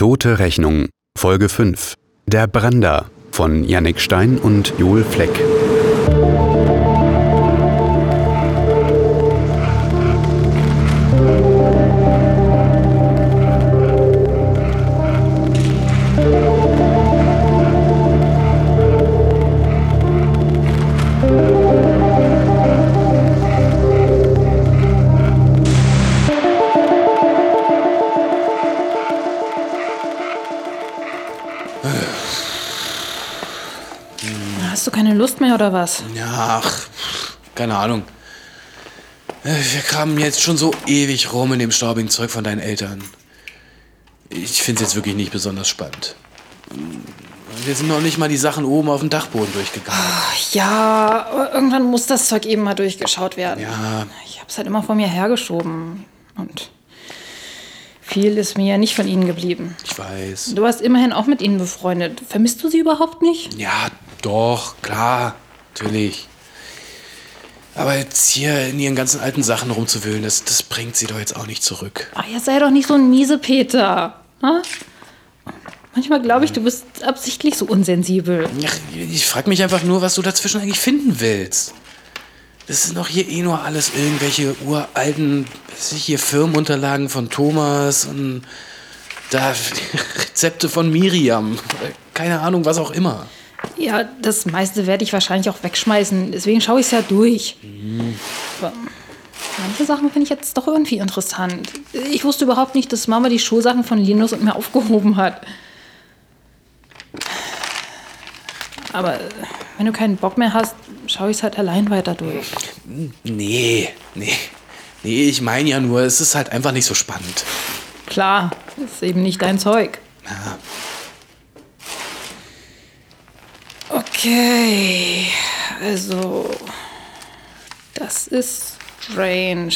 Tote Rechnung, Folge 5. Der Brander von Yannick Stein und Joel Fleck. Oder was? Ja, ach, keine Ahnung. Wir kamen jetzt schon so ewig rum in dem staubigen Zeug von deinen Eltern. Ich finde es jetzt wirklich nicht besonders spannend. Wir sind noch nicht mal die Sachen oben auf dem Dachboden durchgegangen. Ja, aber irgendwann muss das Zeug eben mal durchgeschaut werden. Ja, Ich hab's halt immer vor mir hergeschoben. Und viel ist mir ja nicht von ihnen geblieben. ich weiß. Du warst immerhin auch mit ihnen befreundet. Vermisst du sie überhaupt nicht? Ja, doch, klar, natürlich. Aber jetzt hier in ihren ganzen alten Sachen rumzuwühlen, das, das bringt sie doch jetzt auch nicht zurück. Ach, jetzt sei doch nicht so ein miese Peter. Ha? Manchmal glaube ich, du bist absichtlich so unsensibel. Ach, ich frage mich einfach nur, was du dazwischen eigentlich finden willst. Das sind doch hier eh nur alles irgendwelche uralten, hier Firmenunterlagen von Thomas und da Rezepte von Miriam. Keine Ahnung, was auch immer. Ja, das meiste werde ich wahrscheinlich auch wegschmeißen. Deswegen schaue ich es ja durch. Aber manche Sachen finde ich jetzt doch irgendwie interessant. Ich wusste überhaupt nicht, dass Mama die Schulsachen von Linus und mir aufgehoben hat. Aber wenn du keinen Bock mehr hast, schaue ich es halt allein weiter durch. Nee, nee. Nee, ich meine ja nur, es ist halt einfach nicht so spannend. Klar, ist eben nicht dein Zeug. Ja. Okay, also das ist strange.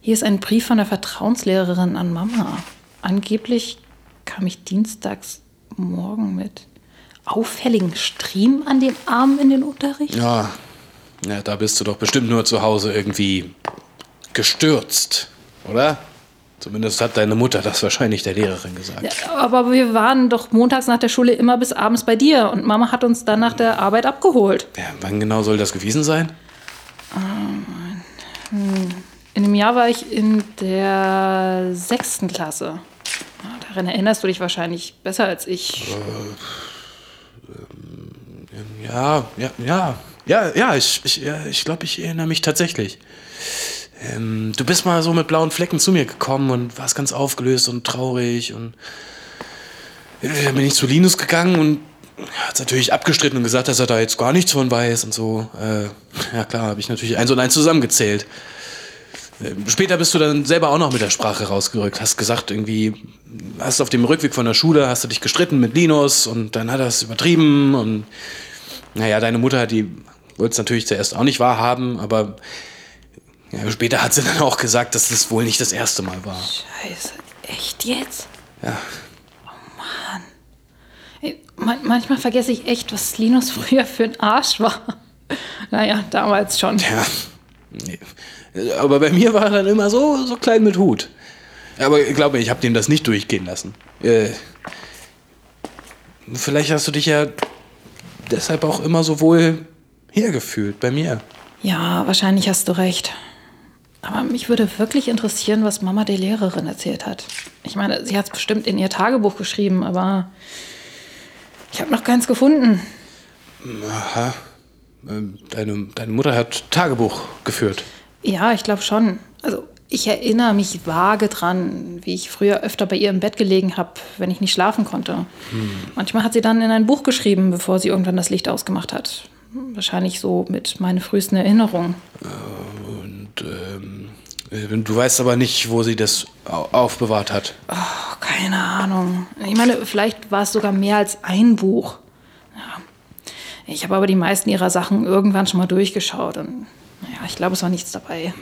Hier ist ein Brief von der Vertrauenslehrerin an Mama. Angeblich kam ich dienstags morgen mit auffälligen Striemen an den Armen in den Unterricht. Ja, ja, da bist du doch bestimmt nur zu Hause irgendwie gestürzt, oder? Zumindest hat deine Mutter das wahrscheinlich der Lehrerin gesagt. Ja, aber wir waren doch montags nach der Schule immer bis abends bei dir und Mama hat uns dann nach der Arbeit abgeholt. Ja, wann genau soll das gewesen sein? In dem Jahr war ich in der sechsten Klasse. Ja, Daran erinnerst du dich wahrscheinlich besser als ich. Ja, ja, ja, ja, ja, ich, ich, ja, ich glaube, ich erinnere mich tatsächlich. Ähm, du bist mal so mit blauen Flecken zu mir gekommen und warst ganz aufgelöst und traurig und dann bin ich zu Linus gegangen und hat es natürlich abgestritten und gesagt, dass er da jetzt gar nichts von weiß und so. Äh, ja klar, habe ich natürlich eins und eins zusammengezählt. Ähm, Später bist du dann selber auch noch mit der Sprache rausgerückt. Hast gesagt, irgendwie, hast auf dem Rückweg von der Schule, hast du dich gestritten mit Linus und dann hat er es übertrieben und naja, deine Mutter, die wollte es natürlich zuerst auch nicht wahrhaben, aber ja, später hat sie dann auch gesagt, dass das wohl nicht das erste Mal war. Scheiße, echt jetzt? Ja, Ey, man manchmal vergesse ich echt, was Linus früher für ein Arsch war. Naja, damals schon. ja. Nee. Aber bei mir war er dann immer so, so klein mit Hut. Aber ich glaube, ich habe dem das nicht durchgehen lassen. Äh, vielleicht hast du dich ja deshalb auch immer so wohl hergefühlt bei mir. Ja, wahrscheinlich hast du recht. Aber mich würde wirklich interessieren, was Mama der Lehrerin erzählt hat. Ich meine, sie hat es bestimmt in ihr Tagebuch geschrieben, aber ich habe noch keins gefunden. Aha. Ähm, Deine, deine Mutter hat Tagebuch geführt. Ja, ich glaube schon. Also ich erinnere mich vage dran, wie ich früher öfter bei ihr im Bett gelegen habe, wenn ich nicht schlafen konnte. Manchmal hat sie dann in ein Buch geschrieben, bevor sie irgendwann das Licht ausgemacht hat. Wahrscheinlich so mit meinen frühesten Erinnerungen. Und ähm, äh, du weißt aber nicht, wo sie das au- aufbewahrt hat. Oh, keine Ahnung. Ich meine, vielleicht war es sogar mehr als ein Buch. Ja. Ich habe aber die meisten ihrer Sachen irgendwann schon mal durchgeschaut und naja, ich glaube, es war nichts dabei.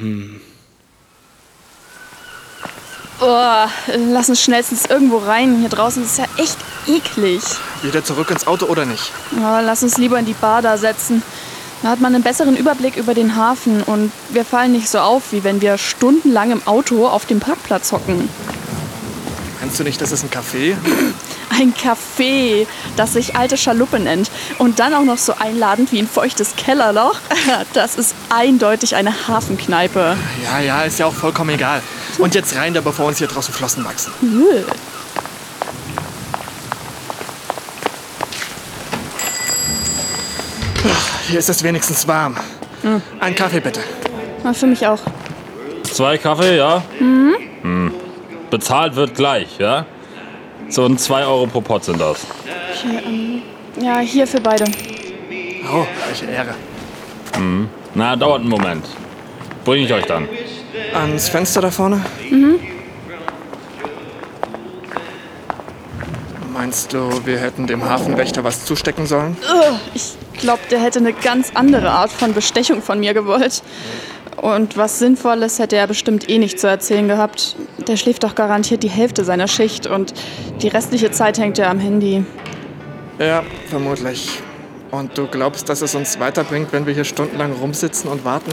Oh, lass uns schnellstens irgendwo rein. Hier draußen ist es ja echt eklig. Wieder zurück ins Auto oder nicht? Oh, lass uns lieber in die Bar da setzen. Da hat man einen besseren Überblick über den Hafen und wir fallen nicht so auf, wie wenn wir stundenlang im Auto auf dem Parkplatz hocken. Kennst du nicht, das ist ein Café? Ein Café, das sich alte Schaluppe nennt. Und dann auch noch so einladend wie ein feuchtes Kellerloch. Das ist eindeutig eine Hafenkneipe. Ja, ja, ist ja auch vollkommen egal. Und jetzt rein da, bevor uns hier draußen Flossen wachsen. Hier ist es wenigstens warm. Ein Kaffee bitte. Na, für mich auch. Zwei Kaffee, ja? Mhm. Bezahlt wird gleich, ja? So ein 2 Euro pro Pot sind das. Ja, hier für beide. Oh, welche Ehre. Na, dauert einen Moment. Bring ich euch dann. Ans Fenster da vorne? Meinst du, wir hätten dem Hafenwächter was zustecken sollen? Ich glaube, der hätte eine ganz andere Art von Bestechung von mir gewollt. Und was Sinnvolles hätte er bestimmt eh nicht zu erzählen gehabt. Der schläft doch garantiert die Hälfte seiner Schicht und die restliche Zeit hängt er am Handy. Ja, vermutlich. Und du glaubst, dass es uns weiterbringt, wenn wir hier stundenlang rumsitzen und warten?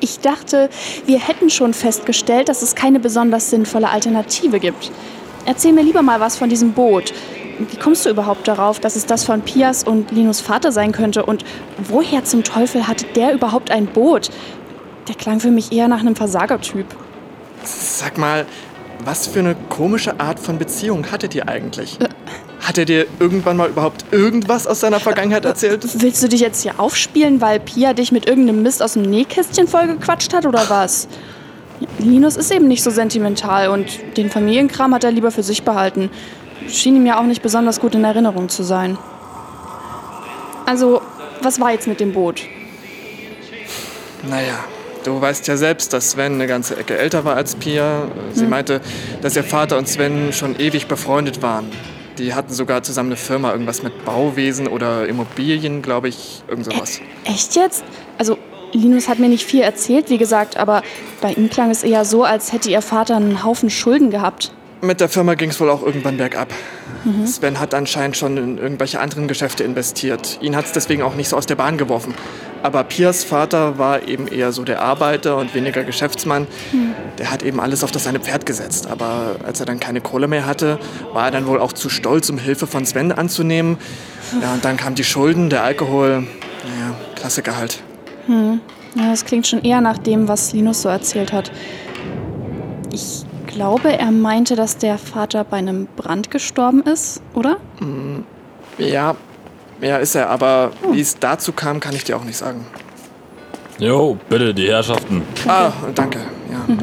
Ich dachte, wir hätten schon festgestellt, dass es keine besonders sinnvolle Alternative gibt. Erzähl mir lieber mal was von diesem Boot. Wie kommst du überhaupt darauf, dass es das von Pias und Linus Vater sein könnte? Und woher zum Teufel hatte der überhaupt ein Boot? Der klang für mich eher nach einem Versagertyp. Sag mal, was für eine komische Art von Beziehung hattet ihr eigentlich? Hat er dir irgendwann mal überhaupt irgendwas aus seiner Vergangenheit erzählt? Willst du dich jetzt hier aufspielen, weil Pia dich mit irgendeinem Mist aus dem Nähkästchen vollgequatscht hat oder was? Linus ist eben nicht so sentimental und den Familienkram hat er lieber für sich behalten. Schien ihm ja auch nicht besonders gut in Erinnerung zu sein. Also, was war jetzt mit dem Boot? Naja, du weißt ja selbst, dass Sven eine ganze Ecke älter war als Pia. Sie meinte, dass ihr Vater und Sven schon ewig befreundet waren. Die hatten sogar zusammen eine Firma, irgendwas mit Bauwesen oder Immobilien, glaube ich, irgend sowas. Echt jetzt? Also, Linus hat mir nicht viel erzählt, wie gesagt, aber bei ihm klang es eher so, als hätte ihr Vater einen Haufen Schulden gehabt. Mit der Firma ging es wohl auch irgendwann bergab. Sven hat anscheinend schon in irgendwelche anderen Geschäfte investiert. Ihn hat es deswegen auch nicht so aus der Bahn geworfen. Aber Piers Vater war eben eher so der Arbeiter und weniger Geschäftsmann. Der hat eben alles auf das seine Pferd gesetzt. Aber als er dann keine Kohle mehr hatte, war er dann wohl auch zu stolz, um Hilfe von Sven anzunehmen. Ja, und dann kamen die Schulden, der Alkohol. Naja, Klassiker halt. Ja, das klingt schon eher nach dem, was Linus so erzählt hat. Ich glaube, er meinte, dass der Vater bei einem Brand gestorben ist, oder? Ja, ja, ist er. Aber wie es dazu kam, kann ich dir auch nicht sagen. Jo, bitte, die Herrschaften. Ah, danke. Ja.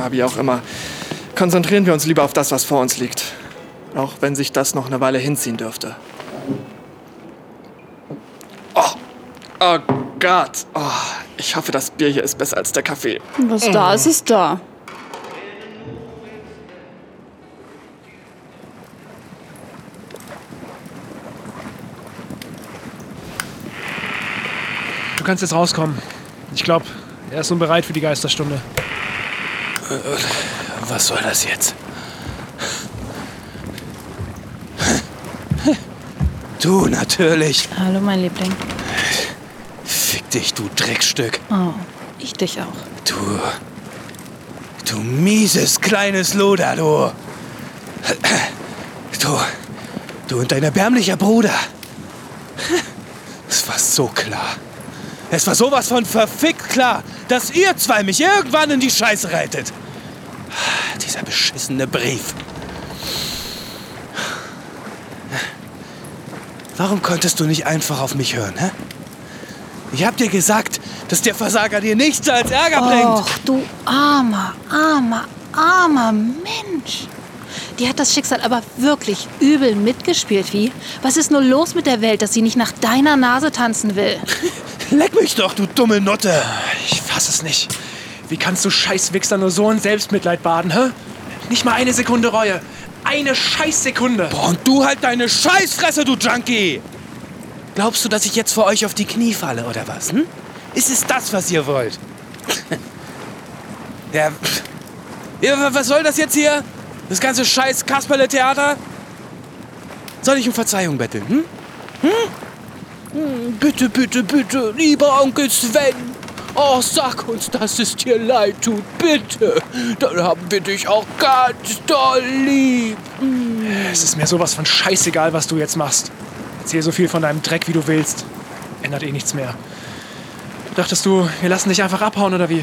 ja, wie auch immer. Konzentrieren wir uns lieber auf das, was vor uns liegt. Auch wenn sich das noch eine Weile hinziehen dürfte. Oh, oh Gott. Oh, ich hoffe, das Bier hier ist besser als der Kaffee. Was da ist, ist da. Du kannst jetzt rauskommen. Ich glaube, er ist nun bereit für die Geisterstunde. Was soll das jetzt? Du, natürlich. Hallo, mein Liebling. Fick dich, du Dreckstück. Oh, ich dich auch. Du. Du mieses kleines Luder, du. Du. Du und dein erbärmlicher Bruder. Es war so klar. Es war sowas von verfickt klar, dass ihr zwei mich irgendwann in die Scheiße reitet. Dieser beschissene Brief. Warum konntest du nicht einfach auf mich hören, hä? Ich hab dir gesagt, dass der Versager dir nichts als Ärger bringt. Och, du armer, armer, armer Mensch. Die hat das Schicksal aber wirklich übel mitgespielt, wie? Was ist nur los mit der Welt, dass sie nicht nach deiner Nase tanzen will? Leck mich doch, du dumme Nutte. Ich fass es nicht. Wie kannst du Scheißwichser nur so in Selbstmitleid baden, hä? Nicht mal eine Sekunde Reue. Eine Scheißsekunde. Und du halt deine Scheißfresse, du Junkie! Glaubst du, dass ich jetzt vor euch auf die Knie falle, oder was? Hm? Ist es das, was ihr wollt? ja, ja, was soll das jetzt hier? Das ganze scheiß Kasperle-Theater? Soll ich um Verzeihung betteln, hm? Hm? Hm, Bitte, bitte, bitte, lieber Onkel Sven. Oh, sag uns, dass es dir leid tut, bitte. Dann haben wir dich auch ganz doll lieb. Es ist mir sowas von scheißegal, was du jetzt machst. Erzähl so viel von deinem Dreck, wie du willst. Ändert eh nichts mehr. Dachtest du, wir lassen dich einfach abhauen oder wie?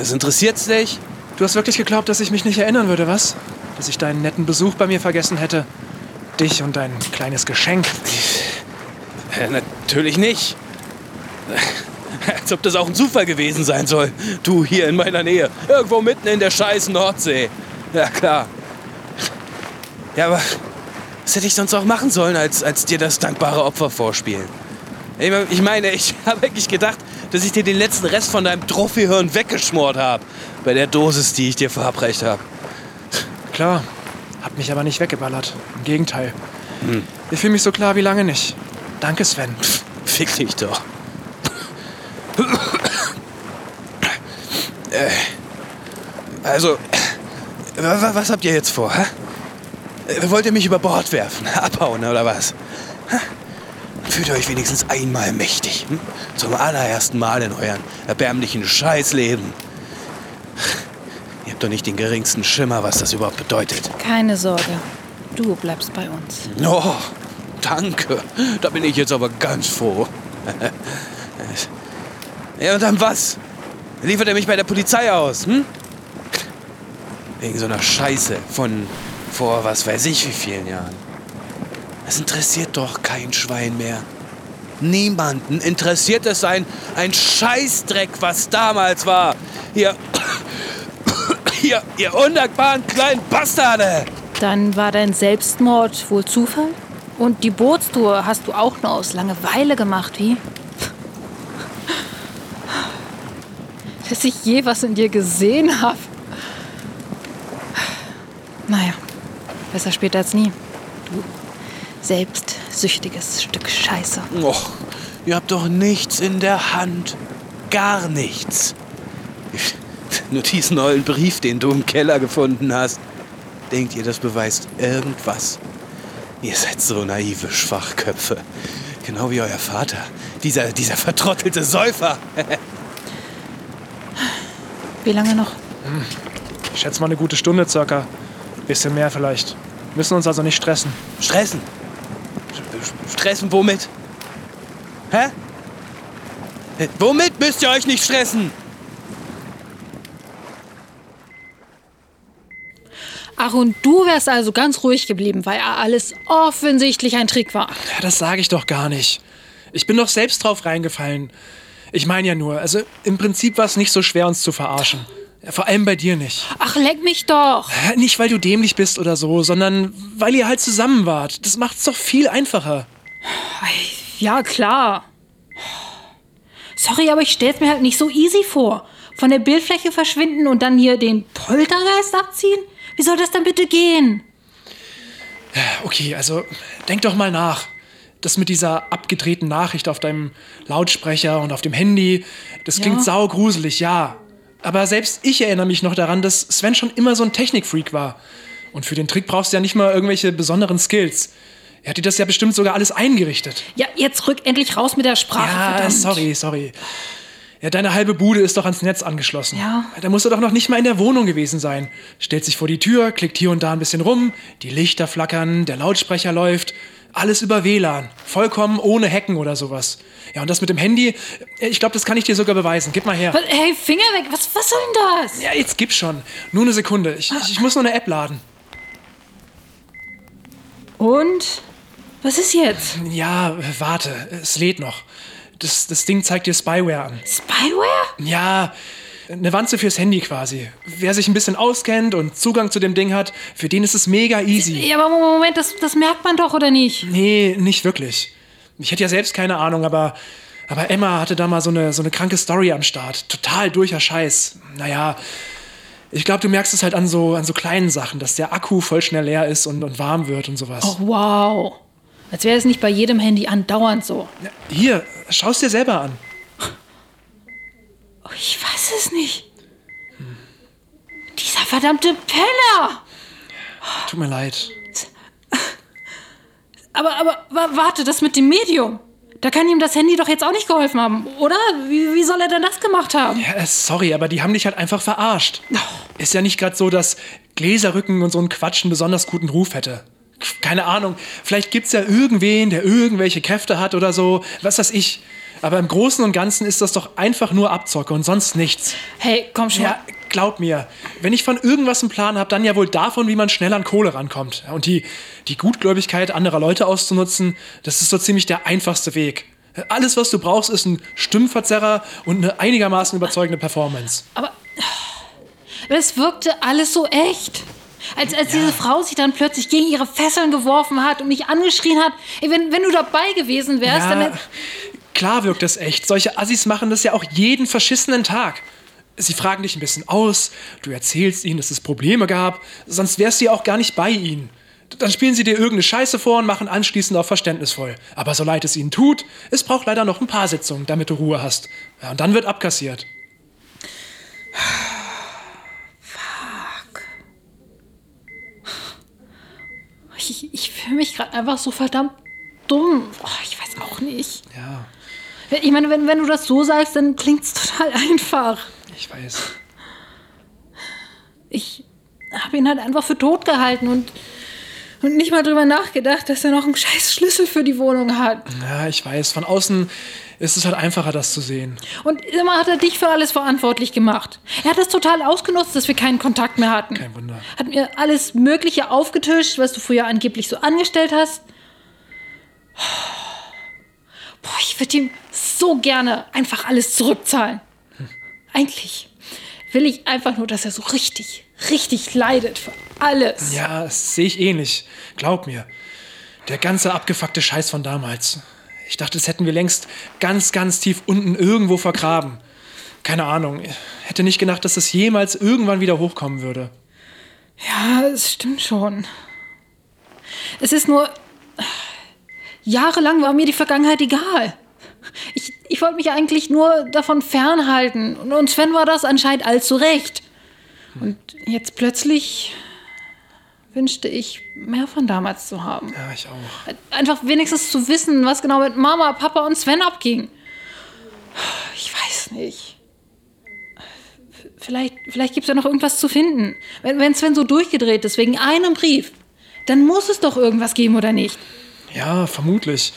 Es interessiert's dich? Du hast wirklich geglaubt, dass ich mich nicht erinnern würde, was? Dass ich deinen netten Besuch bei mir vergessen hätte. Dich und dein kleines Geschenk. Äh, natürlich nicht. Als ob das auch ein Zufall gewesen sein soll. Du hier in meiner Nähe. Irgendwo mitten in der scheiß Nordsee. Ja, klar. Ja, aber was hätte ich sonst auch machen sollen, als, als dir das dankbare Opfer vorspielen? Ich mein- Ich meine, ich habe wirklich gedacht, dass ich dir den letzten Rest von deinem Trophyhirn weggeschmort habe. Bei der Dosis, die ich dir verabreicht habe. Klar, hat mich aber nicht weggeballert. Im Gegenteil. Ich fühle mich so klar wie lange nicht. Danke, Sven. Fick dich doch. Äh, Also, wa- wa- was habt ihr jetzt vor? Hä? Äh, Wollt ihr mich über Bord werfen? Abhauen oder was? Fühlt ihr euch wenigstens einmal mächtig. Hm? Zum allerersten Mal in euren erbärmlichen Scheißleben. Ihr habt doch nicht den geringsten Schimmer, was das überhaupt bedeutet. Keine Sorge. Du bleibst bei uns. Oh, danke. Da bin ich jetzt aber ganz froh. ja, und dann was? Liefert er mich bei der Polizei aus, hm? Wegen so einer Scheiße von vor was weiß ich wie vielen Jahren. Es interessiert doch kein Schwein mehr. Niemanden interessiert es ein, ein Scheißdreck, was damals war. Ihr, ihr, ihr undankbaren kleinen Bastarde! Dann war dein Selbstmord wohl Zufall? Und die Bootstour hast du auch nur aus Langeweile gemacht, wie? Dass ich je was in dir gesehen habe. Naja, besser später als nie. Du selbstsüchtiges Stück Scheiße. Och, ihr habt doch nichts in der Hand. Gar nichts. Nur diesen neuen Brief, den du im Keller gefunden hast. Denkt ihr, das beweist irgendwas? Ihr seid so naive Schwachköpfe. Genau wie euer Vater. Dieser, dieser vertrottelte Säufer. Wie lange noch? Ich schätze mal eine gute Stunde circa. Bisschen mehr vielleicht. Müssen uns also nicht stressen. Stressen. Stressen womit? Hä? Womit müsst ihr euch nicht stressen? Ach, und du wärst also ganz ruhig geblieben, weil alles offensichtlich ein Trick war. Ja, das sage ich doch gar nicht. Ich bin doch selbst drauf reingefallen. Ich meine ja nur, also im Prinzip war es nicht so schwer, uns zu verarschen. Vor allem bei dir nicht. Ach, leck mich doch. Nicht, weil du dämlich bist oder so, sondern weil ihr halt zusammen wart. Das macht's doch viel einfacher. Ja, klar. Sorry, aber ich stell's mir halt nicht so easy vor. Von der Bildfläche verschwinden und dann hier den Poltergeist abziehen? Wie soll das denn bitte gehen? Okay, also denk doch mal nach. Das mit dieser abgedrehten Nachricht auf deinem Lautsprecher und auf dem Handy, das klingt Ja. saugruselig, ja. Aber selbst ich erinnere mich noch daran, dass Sven schon immer so ein Technikfreak war. Und für den Trick brauchst du ja nicht mal irgendwelche besonderen Skills. Er hat dir das ja bestimmt sogar alles eingerichtet. Ja, jetzt rück endlich raus mit der Sprache. Ja, verdammt. sorry, sorry. Ja, deine halbe Bude ist doch ans Netz angeschlossen. Ja. Da musst du doch noch nicht mal in der Wohnung gewesen sein. Stellt sich vor die Tür, klickt hier und da ein bisschen rum, die Lichter flackern, der Lautsprecher läuft. Alles über WLAN. Vollkommen ohne Hacken oder sowas. Ja, und das mit dem Handy, ich glaube, das kann ich dir sogar beweisen. Gib mal her. Was- Hey, Finger weg. Was, was soll denn das? Ja, jetzt gib schon. Nur eine Sekunde. Ich, ich, ich muss nur eine App laden. Und? Was ist jetzt? Ja, warte. Es lädt noch. Das, das Ding zeigt dir Spyware an. Spyware? Ja, eine Wanze fürs Handy quasi. Wer sich ein bisschen auskennt und Zugang zu dem Ding hat, für den ist es mega easy. Ja, aber Moment, das, das merkt man doch, oder nicht? Nee, nicht wirklich. Ich hätte ja selbst keine Ahnung, aber, aber Emma hatte da mal so eine, so eine kranke Story am Start. Total durcher Scheiß. Naja, ich glaube, du merkst es halt an so, an so kleinen Sachen, dass der Akku voll schnell leer ist und, und warm wird und sowas. Oh, wow. Als wäre es nicht bei jedem Handy andauernd so. Hier, schau's dir selber an. Oh, ich weiß es nicht. Dieser verdammte Penner! Tut mir leid. Aber, aber, wa- warte, das mit dem Medium. Da kann ihm das Handy doch jetzt auch nicht geholfen haben, oder? Wie, wie soll er denn das gemacht haben? Ja, sorry, aber die haben dich halt einfach verarscht. Ist ja nicht gerade so, dass Gläserrücken und so ein Quatsch einen besonders guten Ruf hätte. Keine Ahnung, vielleicht gibt's ja irgendwen, der irgendwelche Kräfte hat oder so, was weiß ich. Aber im Großen und Ganzen ist das doch einfach nur Abzocke und sonst nichts. Hey, komm schon. Ja, glaub mir, wenn ich von irgendwas einen Plan habe, dann ja wohl davon, wie man schnell an Kohle rankommt. Ja, Und die, die Gutgläubigkeit anderer Leute auszunutzen, das ist so ziemlich der einfachste Weg. Alles, was du brauchst, ist ein Stimmverzerrer und eine einigermaßen überzeugende Performance. Aber es wirkte alles so echt. Als, als diese Frau sich dann plötzlich gegen ihre Fesseln geworfen hat und mich angeschrien hat, ey, wenn, wenn du dabei gewesen wärst, Ja, dann. Klar wirkt das echt. Solche Assis machen das ja auch jeden verschissenen Tag. Sie fragen dich ein bisschen aus, du erzählst ihnen, dass es Probleme gab, sonst wärst du ja auch gar nicht bei ihnen. Dann spielen sie dir irgendeine Scheiße vor und machen anschließend auch verständnisvoll. Aber so leid es ihnen tut, es braucht leider noch ein paar Sitzungen, damit du Ruhe hast. Ja, und dann wird abkassiert. Ich, ich fühle mich gerade einfach so verdammt dumm. Oh, ich weiß auch nicht. Ja, Ich meine, wenn, wenn du das so sagst, dann klingt es total einfach. ich weiß. Ich habe ihn halt einfach für tot gehalten und, und nicht mal drüber nachgedacht, dass er noch einen scheiß Schlüssel für die Wohnung hat. Ja, ich weiß. Von außen ist es halt einfacher, das zu sehen. Und immer hat er dich für alles verantwortlich gemacht. Er hat das total ausgenutzt, dass wir keinen Kontakt mehr hatten. Kein Wunder. Hat mir alles Mögliche aufgetischt, was du früher angeblich so angestellt hast. Boah, ich würde ihm so gerne einfach alles zurückzahlen. Eigentlich will ich einfach nur, dass er so richtig, richtig leidet für alles. Ja, das sehe ich ähnlich. Glaub mir. Der ganze abgefuckte Scheiß von damals. Ich dachte, das hätten wir längst ganz, ganz tief unten irgendwo vergraben. Keine Ahnung. Hätte nicht gedacht, dass das jemals irgendwann wieder hochkommen würde. Ja, es stimmt schon. Es ist nur. Jahrelang war mir die Vergangenheit egal. Ich, ich wollte mich eigentlich nur davon fernhalten. Und- Sven war das anscheinend allzu recht. Und jetzt plötzlich wünschte ich, mehr von damals zu haben. Ja, ich auch. Einfach wenigstens zu wissen, was genau mit Mama, Papa und Sven abging. Ich weiß nicht. Vielleicht, vielleicht gibt es ja noch irgendwas zu finden. Wenn, wenn Sven so durchgedreht ist wegen einem Brief, dann muss es doch irgendwas geben, oder nicht? Ja, vermutlich.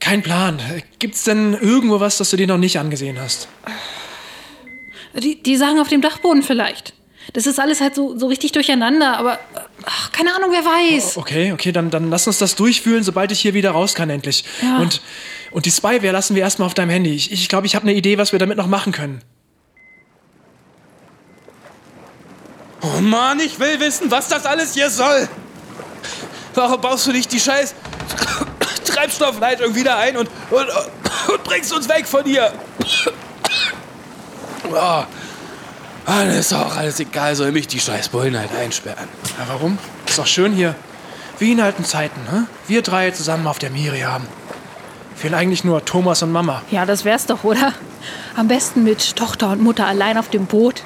Kein Plan. Gibt's denn irgendwo was, das du dir noch nicht angesehen hast? Die, die sagen auf dem Dachboden vielleicht. Das ist alles halt so, so richtig durcheinander, aber ach, keine Ahnung, wer weiß. Okay, okay, dann, dann lass uns das durchfühlen, sobald ich hier wieder raus kann, endlich. Ja. Und, und die Spyware lassen wir erstmal auf deinem Handy. Ich glaube, ich, glaub, ich habe eine Idee, was wir damit noch machen können. Oh Mann, ich will wissen, was das alles hier soll. Warum baust du nicht die scheiß Treibstoffleitung wieder ein und, und, und bringst uns weg von hier? Oh, dann ist auch alles egal, soll mich die scheiß Bullen halt einsperren. Ja, warum? Ist doch schön hier. Wie in alten Zeiten, ne? Wir drei zusammen auf der Miriam. Fehlen eigentlich nur Thomas und Mama. Ja, das wär's doch, oder? Am besten mit Tochter und Mutter allein auf dem Boot.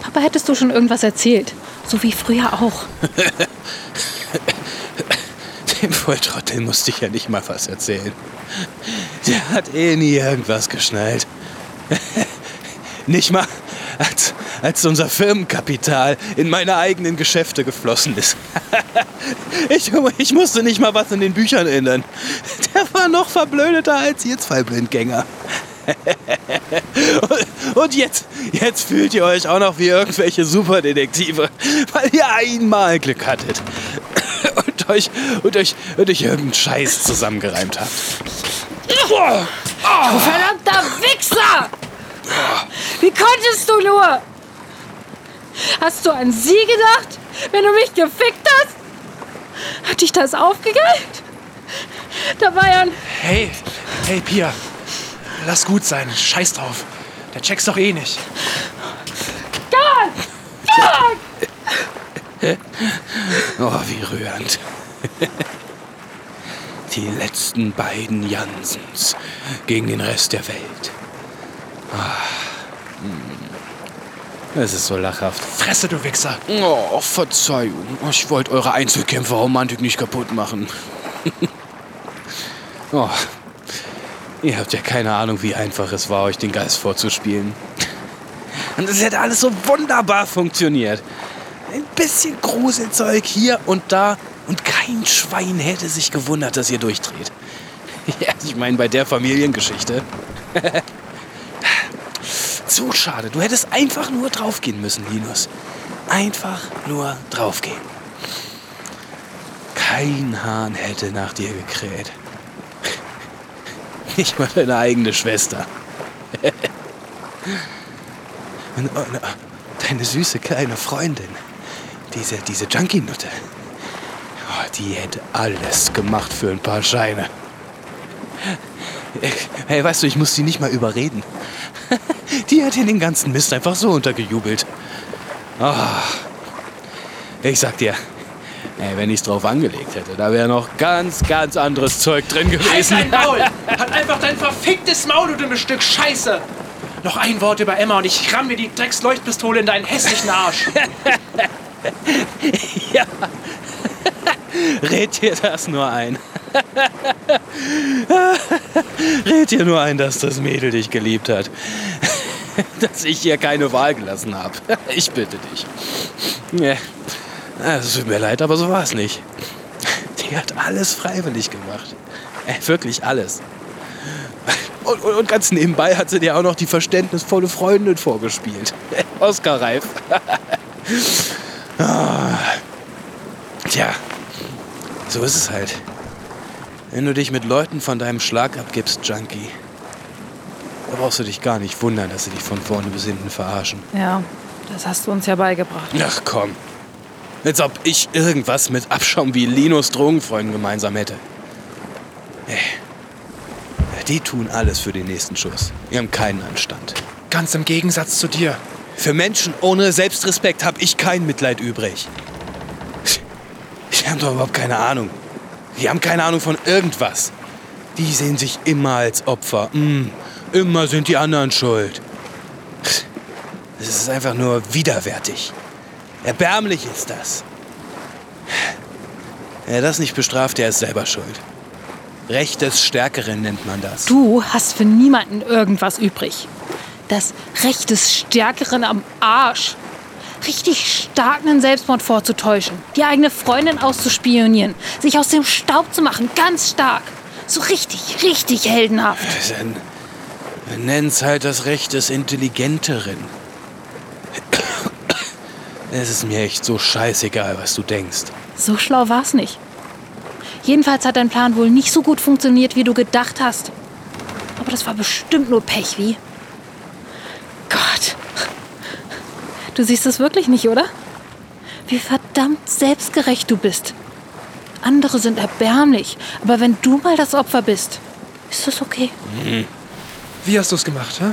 Papa, hättest du schon irgendwas erzählt? So wie früher auch. Dem Volltrottel musste ich ja nicht mal was erzählen. Der hat eh nie irgendwas geschnallt. nicht mal, als, als unser Firmenkapital in meine eigenen Geschäfte geflossen ist. ich, ich musste nicht mal was in den Büchern ändern. Der war noch verblödeter als ihr zwei Blindgänger. Und- jetzt, jetzt fühlt ihr euch auch noch wie irgendwelche Superdetektive, weil ihr einmal Glück hattet. Und euch, und euch, und euch irgendeinen Scheiß zusammengereimt habt. Du verdammter Wichser! Wie konntest du nur? Hast du an sie gedacht, wenn du mich gefickt hast? Hat dich das aufgegeilt? Da war ja ein... Hey, hey, Pia. Lass gut sein. Scheiß drauf. Der check's doch eh nicht. Oh, wie rührend. Die letzten beiden Jansens gegen den Rest der Welt. Ah, hm. Es ist so lachhaft. Fresse, du Wichser. Oh, Verzeihung. Ich wollte eure Einzelkämpferromantik nicht kaputt machen. oh, Ihr habt ja keine Ahnung, wie einfach es war, euch den Geist vorzuspielen. Und es hätte alles so wunderbar funktioniert. Ein bisschen Gruselzeug hier und da und kein Schwein hätte sich gewundert, dass ihr durchdreht. Ja, ich meine, bei der Familiengeschichte. Zu schade. Du hättest einfach nur draufgehen müssen, Linus. Einfach nur draufgehen. Kein Hahn hätte nach dir gekräht. Nicht mal deine eigene Schwester. Und, und, deine süße kleine Freundin, diese, diese Junkie-Nutte, oh, die hätte alles gemacht für ein paar Scheine. Hey, weißt du, ich muss sie nicht mal überreden. Die hat den ganzen Mist einfach so untergejubelt. Oh, ich sag dir, ey, wenn ich's drauf angelegt hätte, da wäre noch ganz, ganz anderes Zeug drin gewesen. Halt dein Maul! Halt einfach dein verficktes Maul, du dummes Stück Scheiße! Noch ein Wort über Emma und ich ramm dir die Drecksleuchtpistole in deinen hässlichen Arsch. ja. Red dir das nur ein. Red dir nur ein, dass das Mädel dich geliebt hat. dass ich ihr keine Wahl gelassen habe. Ich bitte dich. Ja. Es tut mir leid, aber so war es nicht. Die hat alles freiwillig gemacht. Ey, wirklich alles. Und, und, und, ganz nebenbei hat sie dir auch noch die verständnisvolle Freundin vorgespielt. Oskar Reif. ah. Tja, so ist es halt. Wenn du dich mit Leuten von deinem Schlag abgibst, Junkie, da brauchst du dich gar nicht wundern, dass sie dich von vorne bis hinten verarschen. Ja, das hast du uns ja beigebracht. Ach komm. Als ob ich irgendwas mit Abschaum wie Linus Drogenfreunden gemeinsam hätte. Hey. Die tun alles für den nächsten Schuss. Die haben keinen Anstand. Ganz im Gegensatz zu dir. Für Menschen ohne Selbstrespekt habe ich kein Mitleid übrig. Die haben doch überhaupt keine Ahnung. Die haben keine Ahnung von irgendwas. Die sehen sich immer als Opfer. Mm, immer sind die anderen schuld. Es ist einfach nur widerwärtig. Erbärmlich ist das. Wer das nicht bestraft, der ist selber schuld. Recht des Stärkeren nennt man das. Du hast für niemanden irgendwas übrig. Das Recht des Stärkeren am Arsch. Richtig stark einen Selbstmord vorzutäuschen, die eigene Freundin auszuspionieren, sich aus dem Staub zu machen, ganz stark. So richtig, richtig heldenhaft. Dann, wir nennen es halt das Recht des Intelligenteren. Es ist mir echt so scheißegal, was du denkst. So schlau war's nicht. Jedenfalls hat dein Plan wohl nicht so gut funktioniert, wie du gedacht hast. Aber das war bestimmt nur Pech, wie? Gott. Du siehst es wirklich nicht, oder? Wie verdammt selbstgerecht du bist. Andere sind erbärmlich, aber wenn du mal das Opfer bist, ist das okay. Wie hast du es gemacht, hä?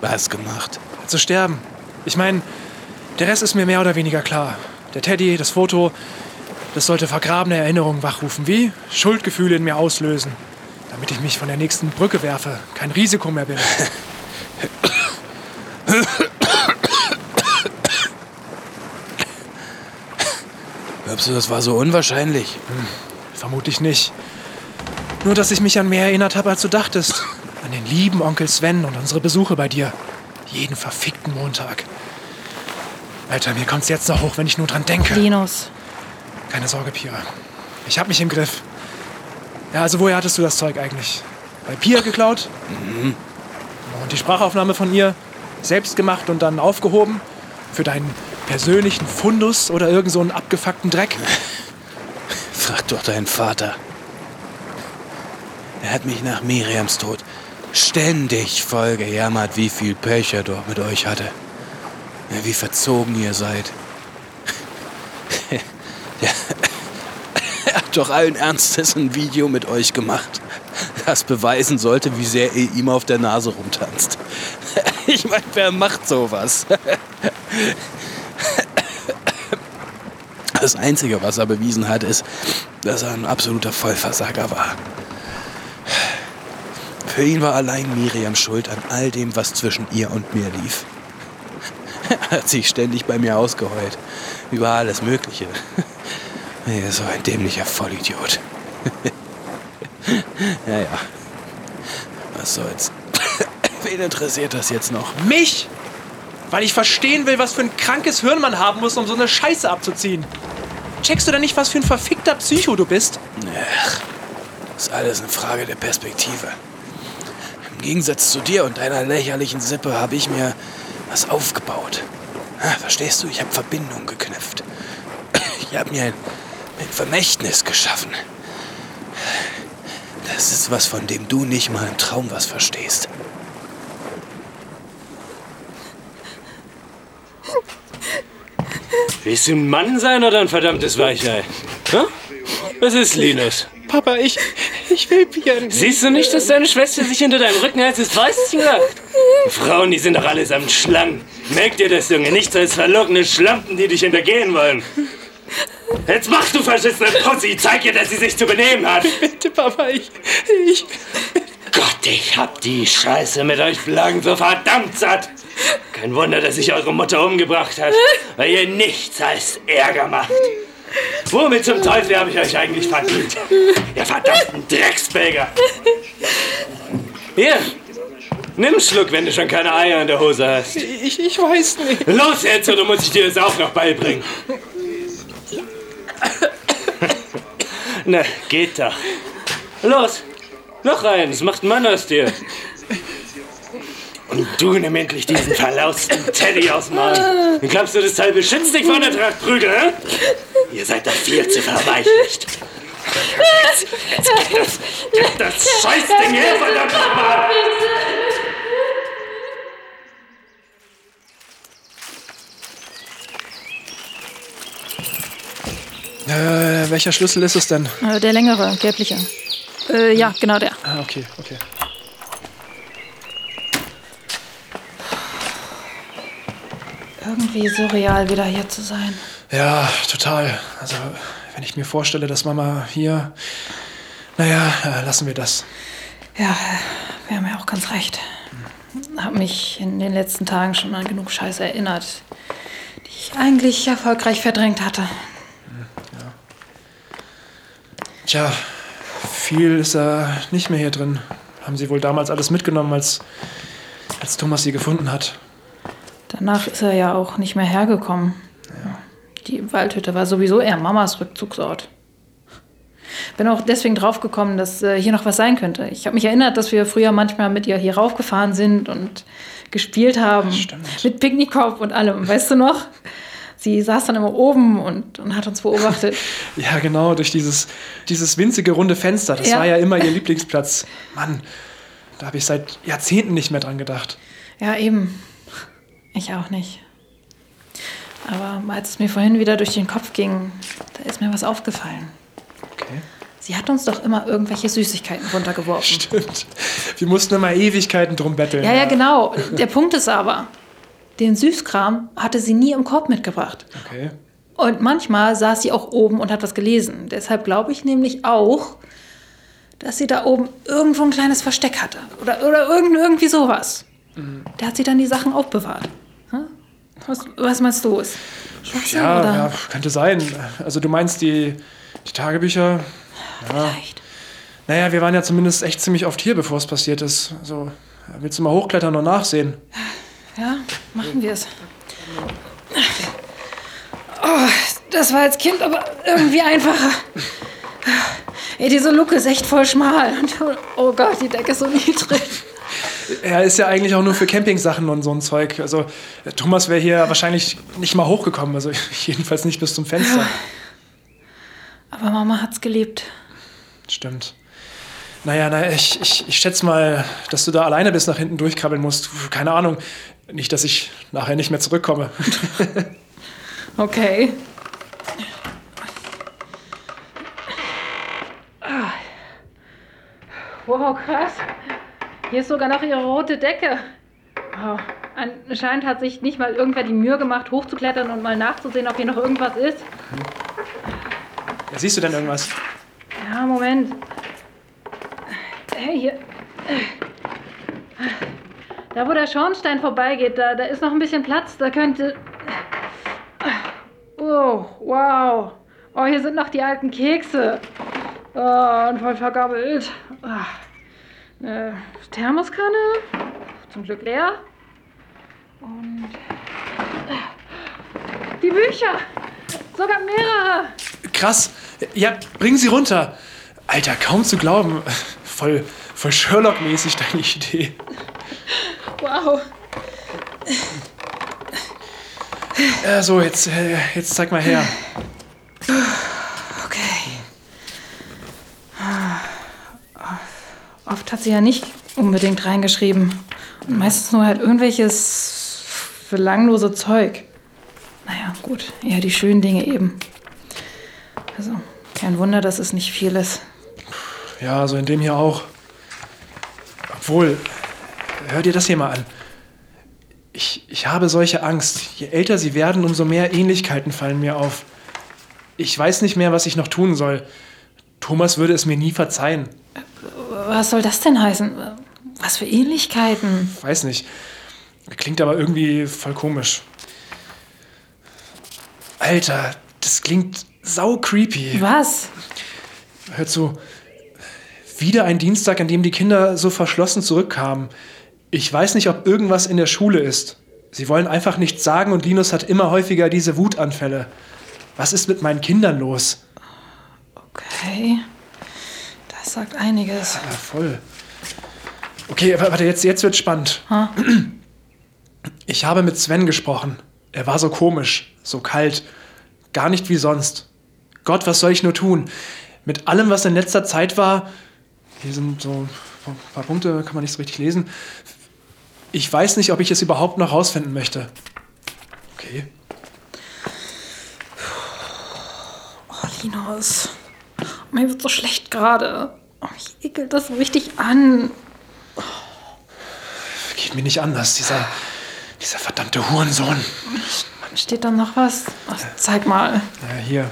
Was gemacht? Zu sterben. Ich meine, der Rest ist mir mehr oder weniger klar. Der Teddy, das Foto, das sollte vergrabene Erinnerungen wachrufen, wie Schuldgefühle in mir auslösen, damit ich mich von der nächsten Brücke werfe, kein Risiko mehr bin. Glaubst du, das war so unwahrscheinlich? Hm, vermutlich nicht. Nur, dass ich mich an mehr erinnert habe, als du dachtest. An den lieben Onkel Sven und unsere Besuche bei dir. Jeden verfickten Montag. Alter, mir kommt's jetzt noch hoch, wenn ich nur dran denke. Linus. Keine Sorge, Pia. Ich hab mich im Griff. Ja, also woher hattest du das Zeug eigentlich? Bei Pia geklaut? Mhm. Und die Sprachaufnahme von ihr? Selbst gemacht und dann aufgehoben? Für deinen persönlichen Fundus oder irgend so einen abgefuckten Dreck? Frag doch deinen Vater. Er hat mich nach Miriams Tod ständig voll gejammert, wie viel Pech er doch mit euch hatte. Wie verzogen ihr seid. Er hat doch allen Ernstes ein Video mit euch gemacht, das beweisen sollte, wie sehr ihr ihm auf der Nase rumtanzt. Ich meine, wer macht sowas? Das Einzige, was er bewiesen hat, ist, dass er ein absoluter Vollversager war. Für ihn war allein Miriam schuld an all dem, was zwischen ihr und mir lief. Hat sich ständig bei mir ausgeheult. Über alles Mögliche. Er ist so ein dämlicher Vollidiot. ja, ja. Was soll's? Wen interessiert das jetzt noch? Mich! Weil ich verstehen will, was für ein krankes Hirn man haben muss, um so eine Scheiße abzuziehen. Checkst du denn nicht, was für ein verfickter Psycho du bist? Ach, ist alles eine Frage der Perspektive. Im Gegensatz zu dir und deiner lächerlichen Sippe habe ich mir was aufgebaut. Ah, verstehst du? Ich habe Verbindungen geknüpft. Ich habe mir ein, ein Vermächtnis geschaffen. Das ist was, von dem du nicht mal im Traum was verstehst. Willst du ein Mann sein oder ein verdammtes Weichei? Was ist, Linus? Papa, ich, ich will Bier. Siehst du nicht, dass deine Schwester sich hinter deinem Rücken als das Weißchen lacht? Die Frauen, die sind doch allesamt Schlangen. Merk dir das, Junge. Nichts als verlogene Schlampen, die dich hintergehen wollen. Jetzt mach du verschissene Pussy. Zeig ihr, dass sie sich zu benehmen hat. Bitte, Papa, ich, ich... Gott, ich hab die Scheiße mit euch Plagen so verdammt satt. Kein Wunder, dass sich eure Mutter umgebracht hat, weil ihr nichts als Ärger macht. Womit zum Teufel habe ich euch eigentlich verdient? Ihr verdammten Drecksbäger. Hier, nimm einen Schluck, wenn du schon keine Eier in der Hose hast. Ich, ich weiß nicht. Los jetzt, oder muss ich dir das auch noch beibringen? Na, geht doch. Los, noch eins, macht einen Mann aus dir. Und du nimm endlich diesen verlausten Teddy aus dem Arm. Dann glaubst du, das Teil beschützt dich vor der Trachtprügel, hä? Ihr seid doch viel zu verweichlicht. Jetzt, jetzt gib das, gib das Scheißding her, verdammt nochmal! Äh, welcher Schlüssel ist es denn? Äh, der längere, gelbliche. Äh, ja, genau der. Ah, okay, okay. Irgendwie surreal, wieder hier zu sein. Ja, total. Also, wenn ich mir vorstelle, dass Mama hier... Naja, äh, lassen wir das. Ja, wir haben ja auch ganz recht. Hab mich in den letzten Tagen schon an genug Scheiße erinnert, die ich eigentlich erfolgreich verdrängt hatte. Tja, viel ist da nicht mehr hier drin. Haben sie wohl damals alles mitgenommen, als, als Thomas sie gefunden hat. Danach ist er ja auch nicht mehr hergekommen. Die Waldhütte war sowieso eher Mamas Rückzugsort. Bin auch deswegen draufgekommen, dass äh, hier noch was sein könnte. Ich habe mich erinnert, dass wir früher manchmal mit ihr hier raufgefahren sind und gespielt haben. Stimmt. Mit Picknickkorb und allem. Weißt du noch? Sie saß dann immer oben und, und hat uns beobachtet. Ja, genau, durch dieses, dieses winzige runde Fenster. Das Ja. war ja immer ihr Lieblingsplatz. Mann, da habe ich seit Jahrzehnten nicht mehr dran gedacht. Ja, eben. Ich auch nicht. Aber als es mir vorhin wieder durch den Kopf ging, da ist mir was aufgefallen. Okay. Sie hat uns doch immer irgendwelche Süßigkeiten runtergeworfen. Stimmt. Wir mussten immer Ewigkeiten drum betteln. Ja, ja, genau. Der Punkt ist aber, den Süßkram hatte sie nie im Korb mitgebracht. Okay. Und manchmal saß sie auch oben und hat was gelesen. Deshalb glaube ich nämlich auch, dass sie da oben irgendwo ein kleines Versteck hatte. Oder, oder irgend, irgendwie sowas. Da hat sie dann die Sachen aufbewahrt. Was, was meinst du? Ist Schwachsinn, Ja, oder? ja, könnte sein. Also du meinst die, die Tagebücher? Vielleicht. Naja, wir waren ja zumindest echt ziemlich oft hier, bevor es passiert ist. Also, willst du mal hochklettern und nachsehen? Ja, machen wir es. Oh, das war als Kind aber irgendwie einfacher. Ey, diese Luke ist echt voll schmal. Und, oh Gott, die Decke ist so niedrig. Er ist ja eigentlich auch nur für Campingsachen und so ein Zeug. Also, äh, Thomas wäre hier wahrscheinlich nicht mal hochgekommen. Also, jedenfalls nicht bis zum Fenster. Aber Mama hat's geliebt. Stimmt. Naja, naja ich, ich, ich schätze mal, dass du da alleine bis nach hinten durchkrabbeln musst. Keine Ahnung. Nicht, dass ich nachher nicht mehr zurückkomme. Okay. Ah. Wow, krass. Hier ist sogar noch ihre rote Decke. Wow. Anscheinend hat sich nicht mal irgendwer die Mühe gemacht, hochzuklettern und mal nachzusehen, ob hier noch irgendwas ist. Ja, siehst du denn irgendwas? Ja, Moment. Hey, hier. Da, wo der Schornstein vorbeigeht, da, da ist noch ein bisschen Platz. Da könnte. Oh, wow. Oh, hier sind noch die alten Kekse. Oh, und voll vergammelt. Ah. Eine Thermoskanne, zum Glück leer. Und äh, die Bücher, sogar mehrere. Krass. Ja, bring sie runter. Alter, kaum zu glauben. Voll, voll Sherlock-mäßig deine Idee. Wow. Äh, so, jetzt, äh, jetzt zeig mal her. Oft hat sie ja nicht unbedingt reingeschrieben. Und meistens nur halt irgendwelches belanglose Zeug. Naja, gut, eher die schönen Dinge eben. Also, kein Wunder, dass es nicht viel ist. Ja, so in dem hier auch. Obwohl, hör dir das hier mal an. Ich, ich habe solche Angst. Je älter sie werden, umso mehr Ähnlichkeiten fallen mir auf. Ich weiß nicht mehr, was ich noch tun soll. Thomas würde es mir nie verzeihen. Was soll das denn heißen? Was für Ähnlichkeiten? Weiß nicht. Klingt aber irgendwie voll komisch. Alter, das klingt sau creepy. Was? Hör zu. Wieder ein Dienstag, an dem die Kinder so verschlossen zurückkamen. Ich weiß nicht, ob irgendwas in der Schule ist. Sie wollen einfach nichts sagen und Linus hat immer häufiger diese Wutanfälle. Was ist mit meinen Kindern los? Okay. Das sagt einiges. Ja, voll. Okay, warte, jetzt, jetzt wird spannend. Ha? Ich habe mit Sven gesprochen. Er war so komisch, so kalt. Gar nicht wie sonst. Gott, was soll ich nur tun? Mit allem, was in letzter Zeit war. Hier sind so ein paar Punkte, kann man nicht so richtig lesen. Ich weiß nicht, ob ich es überhaupt noch rausfinden möchte. Okay. Oh, Linus. Mir wird so schlecht gerade. Oh, mich ekelt das so richtig an. Geht mir nicht anders, dieser, dieser verdammte Hurensohn. Steht da noch was? Oh, zeig mal. Ja, hier,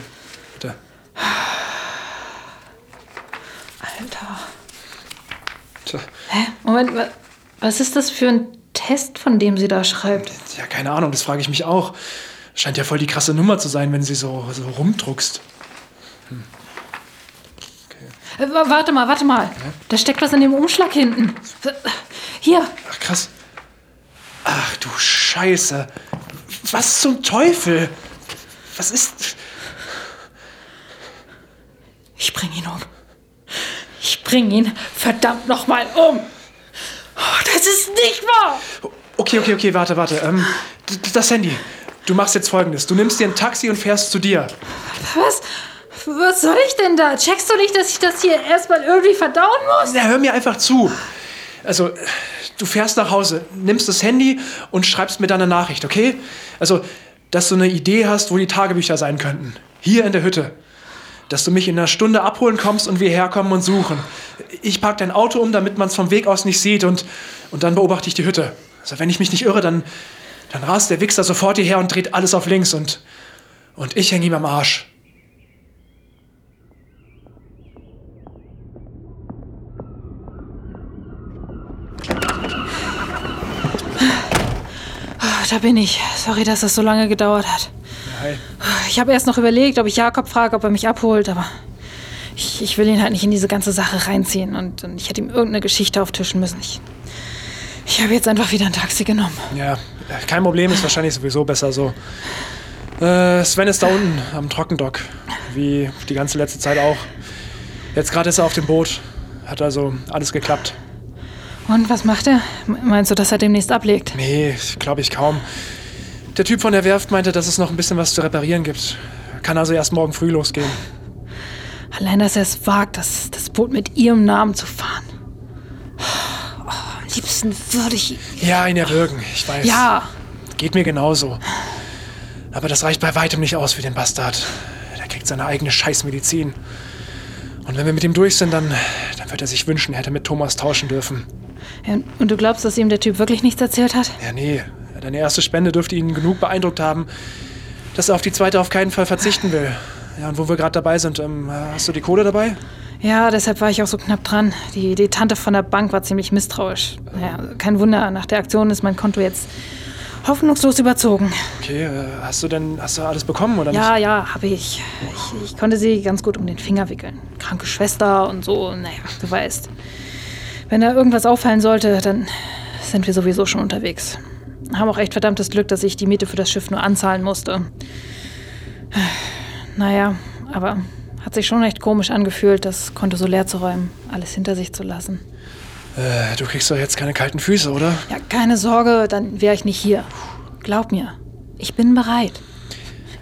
bitte. Alter. Tja, Hä? Moment, wa- was ist das für ein Test, von dem sie da schreibt? ja, keine Ahnung, das frage ich mich auch. Scheint ja voll die krasse Nummer zu sein, wenn sie so, so rumdruckst. Äh, wa- warte mal, warte mal. Da steckt was in dem Umschlag hinten. Hier, Ach, krass. Ach du Scheiße. Was zum Teufel? Was ist. ich bring ihn um. Ich bring ihn verdammt nochmal um. Oh, das ist nicht wahr. Okay, okay, okay, warte, warte. Ähm, das Handy. Du machst jetzt folgendes. Du nimmst dir ein Taxi und fährst zu dir. Was? Was soll ich denn da? Checkst du nicht, dass ich das hier erstmal irgendwie verdauen muss? Ja, hör mir einfach zu. Also, du fährst nach Hause, nimmst das Handy und schreibst mir dann eine Nachricht, okay? Also, dass du eine Idee hast, wo die Tagebücher sein könnten. Hier in der Hütte. Dass du mich in einer Stunde abholen kommst und wir herkommen und suchen. Ich park dein Auto um, damit man es vom Weg aus nicht sieht und, und dann beobachte ich die Hütte. Also, wenn ich mich nicht irre, dann, dann rast der Wichser sofort hierher und dreht alles auf links und, und ich hänge ihm am Arsch. Da bin ich. Sorry, dass das so lange gedauert hat. Hi. Ich habe erst noch überlegt, ob ich Jakob frage, ob er mich abholt, aber ich, ich will ihn halt nicht in diese ganze Sache reinziehen und, und ich hätte ihm irgendeine Geschichte auftischen müssen. Ich, ich habe jetzt einfach wieder ein Taxi genommen. Ja, kein Problem, ist wahrscheinlich sowieso besser so. Äh, Sven ist da unten am Trockendock, wie die ganze letzte Zeit auch. Jetzt gerade ist er auf dem Boot, hat also alles geklappt. Und was macht er? Meinst du, dass er demnächst ablegt? Nee, glaube ich kaum. Der Typ von der Werft meinte, dass es noch ein bisschen was zu reparieren gibt. Kann also erst morgen früh losgehen. Allein, dass er es wagt, das, das Boot mit ihrem Namen zu fahren. Oh, am liebsten würde ich. Ja, ihn erwürgen, ich weiß. Ja, Geht mir genauso. Aber das reicht bei weitem nicht aus für den Bastard. Der kriegt seine eigene Scheißmedizin. Und wenn wir mit ihm durch sind, dann, dann wird er sich wünschen, er hätte mit Thomas tauschen dürfen. Ja, Und du glaubst, dass ihm der Typ wirklich nichts erzählt hat? Ja, nee. Deine erste Spende dürfte ihn genug beeindruckt haben, dass er auf die zweite auf keinen Fall verzichten will. Ja, und wo wir gerade dabei sind, ähm, hast du die Kohle dabei? Ja, deshalb war ich auch so knapp dran. Die, die Tante von der Bank war ziemlich misstrauisch. Ja, kein Wunder, nach der Aktion ist mein Konto jetzt hoffnungslos überzogen. Okay, äh, hast du denn, hast du alles bekommen oder Ja, ja, habe ich. ich. Ich konnte sie ganz gut um den Finger wickeln. Kranke Schwester und so, naja, du weißt. Wenn da irgendwas auffallen sollte, dann sind wir sowieso schon unterwegs. Haben auch echt verdammtes Glück, dass ich die Miete für das Schiff nur anzahlen musste. Naja, aber hat sich schon echt komisch angefühlt, das Konto so leer zu räumen, alles hinter sich zu lassen. Äh, du kriegst doch jetzt keine kalten Füße, oder? Ja, keine Sorge, dann wäre ich nicht hier. Glaub mir, ich bin bereit.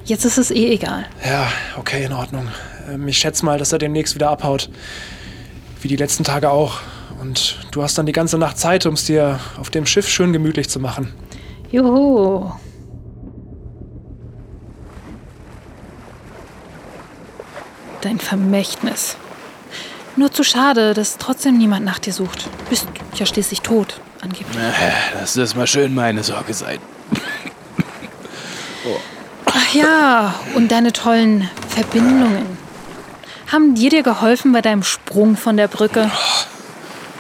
Jetzt ist es eh egal. Ja, okay, in Ordnung. Ähm, ich schätze mal, dass er demnächst wieder abhaut. Wie die letzten Tage auch. Und du hast dann die ganze Nacht Zeit, um es dir auf dem Schiff schön gemütlich zu machen. Juhu. Dein Vermächtnis. Nur zu schade, dass trotzdem niemand nach dir sucht. Bist ja schließlich tot, angeblich. Lass das mal schön meine Sorge sein. Ach ja, und deine tollen Verbindungen. Haben die dir geholfen bei deinem Sprung von der Brücke?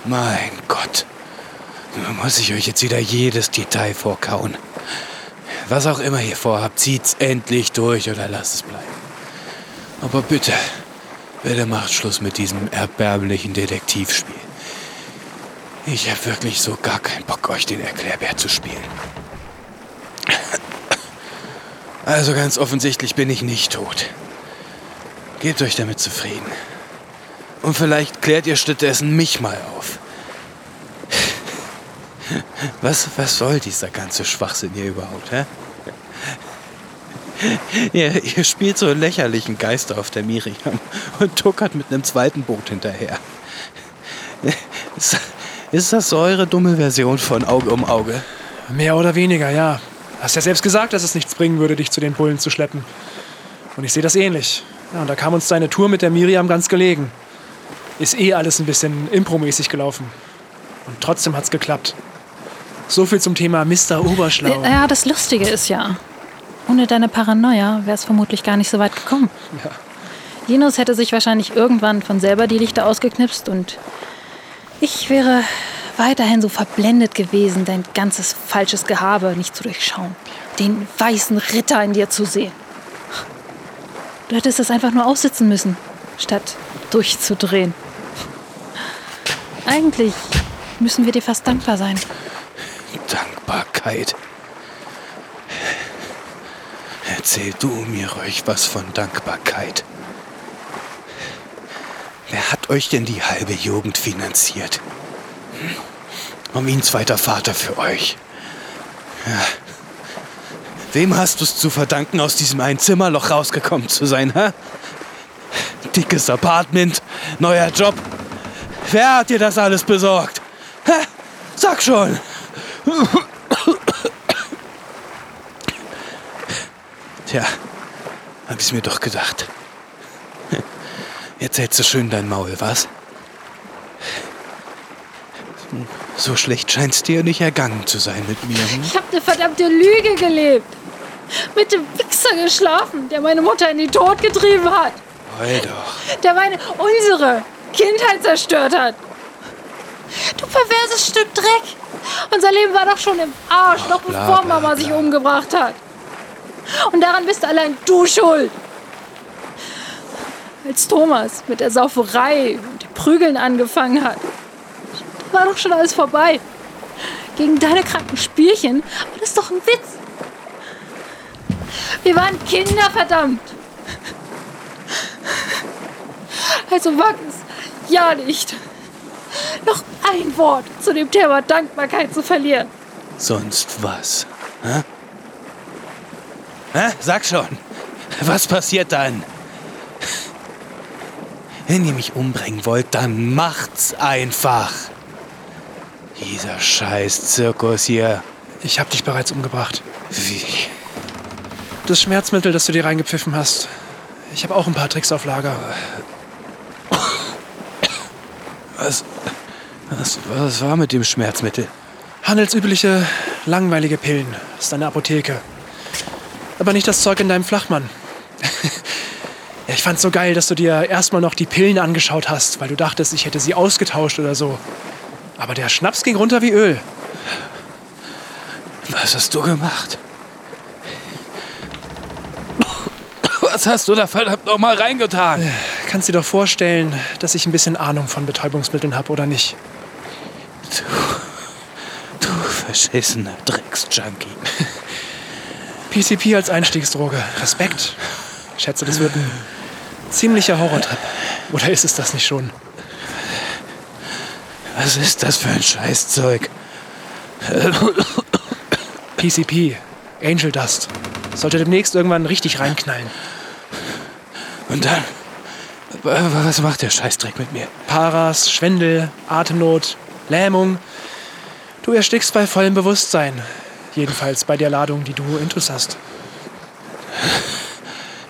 Mein Gott. Muss ich euch jetzt wieder jedes Detail vorkauen. Was auch immer ihr vorhabt, zieht's endlich durch oder lasst es bleiben. Aber bitte, bitte macht Schluss mit diesem erbärmlichen Detektivspiel. Ich habe wirklich so gar keinen Bock, euch den Erklärbär zu spielen. Also ganz offensichtlich bin ich nicht tot. Gebt euch damit zufrieden. Und vielleicht klärt ihr stattdessen mich mal auf. Was, was soll dieser ganze Schwachsinn hier überhaupt, hä? Ihr, ihr spielt so einen lächerlichen Geister auf der Miriam und tuckert mit einem zweiten Boot hinterher. Ist, ist das so eure dumme Version von Auge um Auge? Mehr oder weniger, ja. Hast ja selbst gesagt, dass es nichts bringen würde, dich zu den Bullen zu schleppen. Und ich sehe das ähnlich. Ja, und da kam uns deine Tour mit der Miriam ganz gelegen. Ist eh alles ein bisschen impromäßig gelaufen. Und trotzdem hat's geklappt. So viel zum Thema Mr. Oberschlau. Ja, das Lustige ist ja, ohne deine Paranoia wäre es vermutlich gar nicht so weit gekommen. Ja. Linus hätte sich wahrscheinlich irgendwann von selber die Lichter ausgeknipst und ich wäre weiterhin so verblendet gewesen, dein ganzes falsches Gehabe nicht zu durchschauen. Den weißen Ritter in dir zu sehen. Du hättest es einfach nur aussitzen müssen, statt durchzudrehen. Eigentlich müssen wir dir fast dankbar sein. Dankbarkeit. Erzähl du mir ruhig was von Dankbarkeit. Wer hat euch denn die halbe Jugend finanziert? Hm? Um ein zweiter Vater für euch. Ja. Wem hast du es zu verdanken, aus diesem Einzimmerloch rausgekommen zu sein, hä? Dickes Apartment, neuer Job. Wer hat dir das alles besorgt? Hä? Sag schon. Tja, hab ich's mir doch gedacht. Jetzt hältst du schön dein Maul, was? So schlecht scheint's dir nicht ergangen zu sein mit mir. Hm? Ich habe eine verdammte Lüge gelebt. Mit dem Wichser geschlafen, der meine Mutter in den Tod getrieben hat. Heul doch. Der meine, unsere Kindheit zerstört hat. Du perverses Stück Dreck. Unser Leben war doch schon im Arsch, noch bla, bevor bla, Mama sich bla. umgebracht hat. Und daran bist allein du schuld. Als Thomas mit der Sauferei und dem Prügeln angefangen hat, war doch schon alles vorbei. Gegen deine kranken Spielchen war das doch ein Witz. Wir waren Kinder, verdammt. Also wag es ja nicht, noch ein Wort zu dem Thema Dankbarkeit zu verlieren. Sonst was? Hä? Hä? Sag schon. Was passiert dann? Wenn ihr mich umbringen wollt, dann macht's einfach. Dieser scheiß Zirkus hier. Ich habe dich bereits umgebracht. Wie? Das Schmerzmittel, das du dir reingepfiffen hast. Ich habe auch ein paar Tricks auf Lager. Was, was, was war mit dem Schmerzmittel? Handelsübliche, langweilige Pillen. Das ist eine Apotheke. Aber nicht das Zeug in deinem Flachmann. ja, ich fand's so geil, dass du dir erstmal noch die Pillen angeschaut hast, weil du dachtest, ich hätte sie ausgetauscht oder so. Aber der Schnaps ging runter wie Öl. Was hast du gemacht? Was hast du da verdammt noch mal reingetan? Kannst dir doch vorstellen, dass ich ein bisschen Ahnung von Betäubungsmitteln habe, oder nicht? Du verschissener Drecksjunkie. PCP als Einstiegsdroge. Respekt. Ich schätze, das wird ein ziemlicher Horrortrip. Oder ist es das nicht schon? Was ist das für ein Scheißzeug? PCP. Angel Dust. Sollte demnächst irgendwann richtig reinknallen. Und dann? Was macht der Scheißdreck mit mir? Paras, Schwindel, Atemnot, Lähmung. Du erstickst bei vollem Bewusstsein. Jedenfalls bei der Ladung, die du intus hast.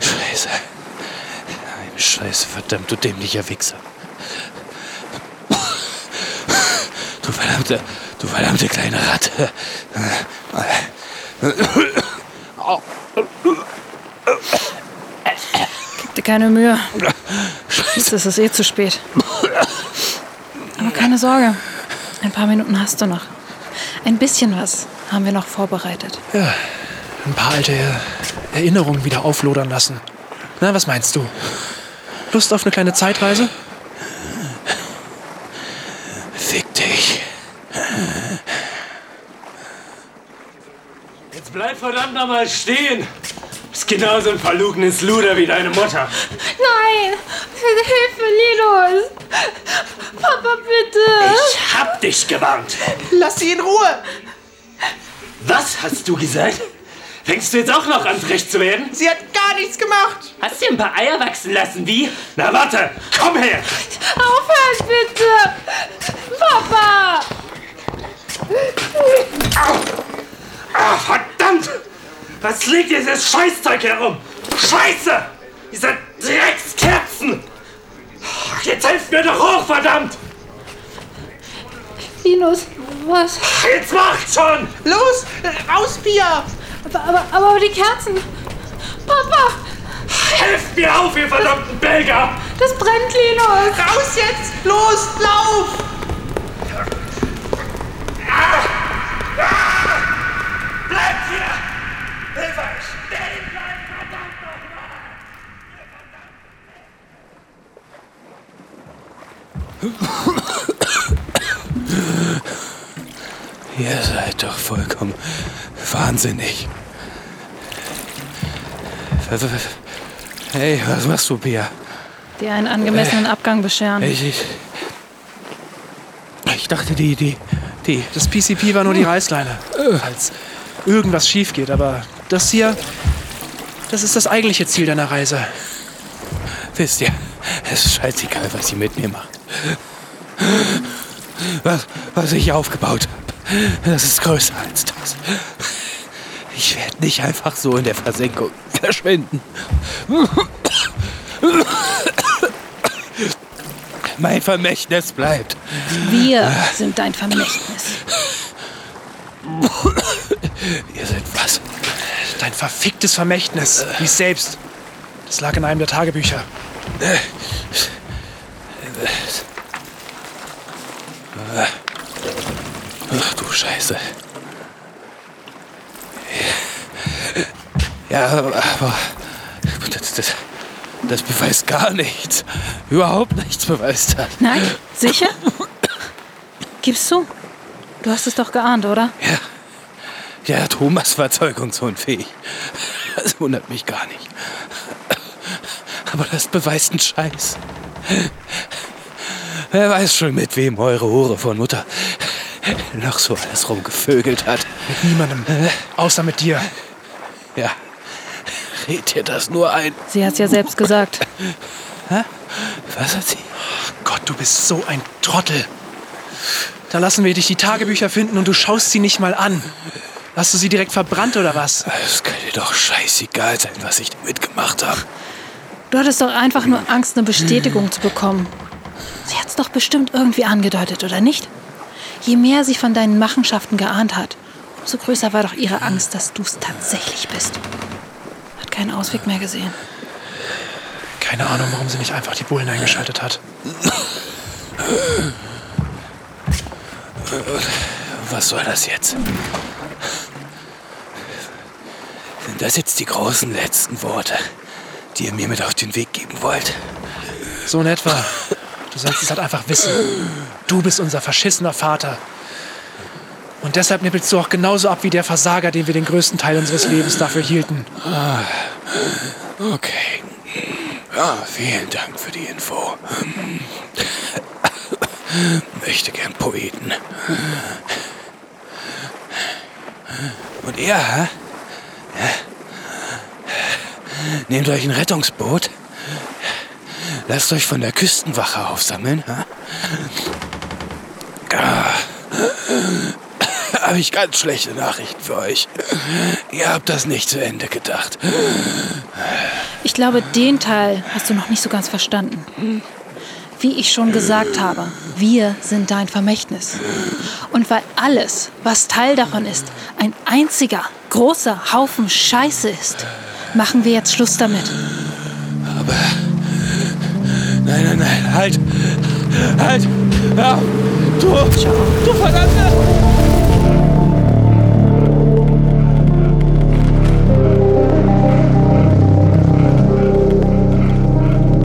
Scheiße. Nein, Scheiße, verdammt, du dämlicher Wichser. Du verdammte, du verdammte kleine Ratte. Gib dir keine Mühe. Ist es eh zu spät. Aber keine Sorge. Ein paar Minuten hast du noch. Ein bisschen was haben wir noch vorbereitet. Ja, ein paar alte Erinnerungen wieder auflodern lassen. Na, was meinst du? Lust auf eine kleine Zeitreise? Fick dich. Jetzt bleib verdammt nochmal stehen. Bist genauso ein verlogenes Luder wie deine Mutter. Nein! Hilfe, Linus! Papa, bitte! Ich hab dich gewarnt. Lass sie in Ruhe! Was hast du gesagt? Fängst du jetzt auch noch an, frech zu werden? Sie hat gar nichts gemacht! Hast du ein paar Eier wachsen lassen, wie? Na warte, komm her! Aufhören, bitte! Papa! Ah, verdammt! Was liegt dieses Scheißzeug herum? Scheiße! Diese Dreckskerzen! Jetzt helft mir doch hoch, verdammt! Linus, was? Jetzt macht schon! Los! Raus, Pia! Aber, aber, aber die Kerzen! Papa! Helft mir auf, ihr verdammten Belger! Das brennt, Linus! Raus jetzt! Los! Lauf! Bleibt hier! Hilfe! Stehen bleiben, verdammt nochmal! Ihr seid doch vollkommen wahnsinnig. Hey, was machst du, Pia? Dir einen angemessenen Abgang bescheren. Ich, ich, ich dachte, die, die, die. Das PCP war nur die Reißleine. Falls irgendwas schief geht, aber das hier, das ist das eigentliche Ziel deiner Reise. Wisst ihr, es ist scheißegal, was ihr mit mir macht. Was, was ich aufgebaut das ist größer als das. Ich werde nicht einfach so in der Versenkung verschwinden. Mein Vermächtnis bleibt. Wir sind dein Vermächtnis. Ihr seid was? Dein verficktes Vermächtnis. Lies selbst. Das lag in einem der Tagebücher. Ach du Scheiße. Ja, aber das, das, das beweist gar nichts. Überhaupt nichts beweist das. Nein? Sicher? Gibst du? Du hast es doch geahnt, oder? Ja. Ja, Thomas war zeugungsunfähig. Das wundert mich gar nicht. Aber das beweist einen Scheiß. Wer weiß schon, mit wem eure Hure von Mutter noch so alles rumgevögelt hat. Mit niemandem. Außer mit dir. Ja. Red dir das nur ein. Sie hat's ja selbst gesagt. Was hat sie? Gott, du bist so ein Trottel. Da lassen wir dich die Tagebücher finden und du schaust sie nicht mal an. Hast du sie direkt verbrannt oder was? Es kann dir doch scheißegal sein, was ich damit gemacht habe. Du hattest doch einfach nur Angst, eine Bestätigung zu bekommen. Sie hat's doch bestimmt irgendwie angedeutet, oder nicht? Je mehr sie von deinen Machenschaften geahnt hat, umso größer war doch ihre Angst, dass du's tatsächlich bist. Hat keinen Ausweg mehr gesehen. Keine Ahnung, warum sie nicht einfach die Bullen eingeschaltet hat. Was soll das jetzt? Sind das jetzt die großen letzten Worte, die ihr mir mit auf den Weg geben wollt? So in etwa. Du sollst es halt einfach wissen. Du bist unser verschissener Vater. Und deshalb nippelst du auch genauso ab wie der Versager, den wir den größten Teil unseres Lebens dafür hielten. Okay. Ja, vielen Dank für die Info. Möchte gern Poeten. Und ihr, hä? Nehmt euch ein Rettungsboot. Lasst euch von der Küstenwache aufsammeln. hä? Ah. Habe ich ganz schlechte Nachrichten für euch. Ihr habt das nicht zu Ende gedacht. Ich glaube, den Teil hast du noch nicht so ganz verstanden. Wie ich schon gesagt habe, wir sind dein Vermächtnis. Und weil alles, was Teil davon ist, ein einziger großer Haufen Scheiße ist, machen wir jetzt Schluss damit. Nein, nein, nein, halt! Halt! Ja, du, du verdammte!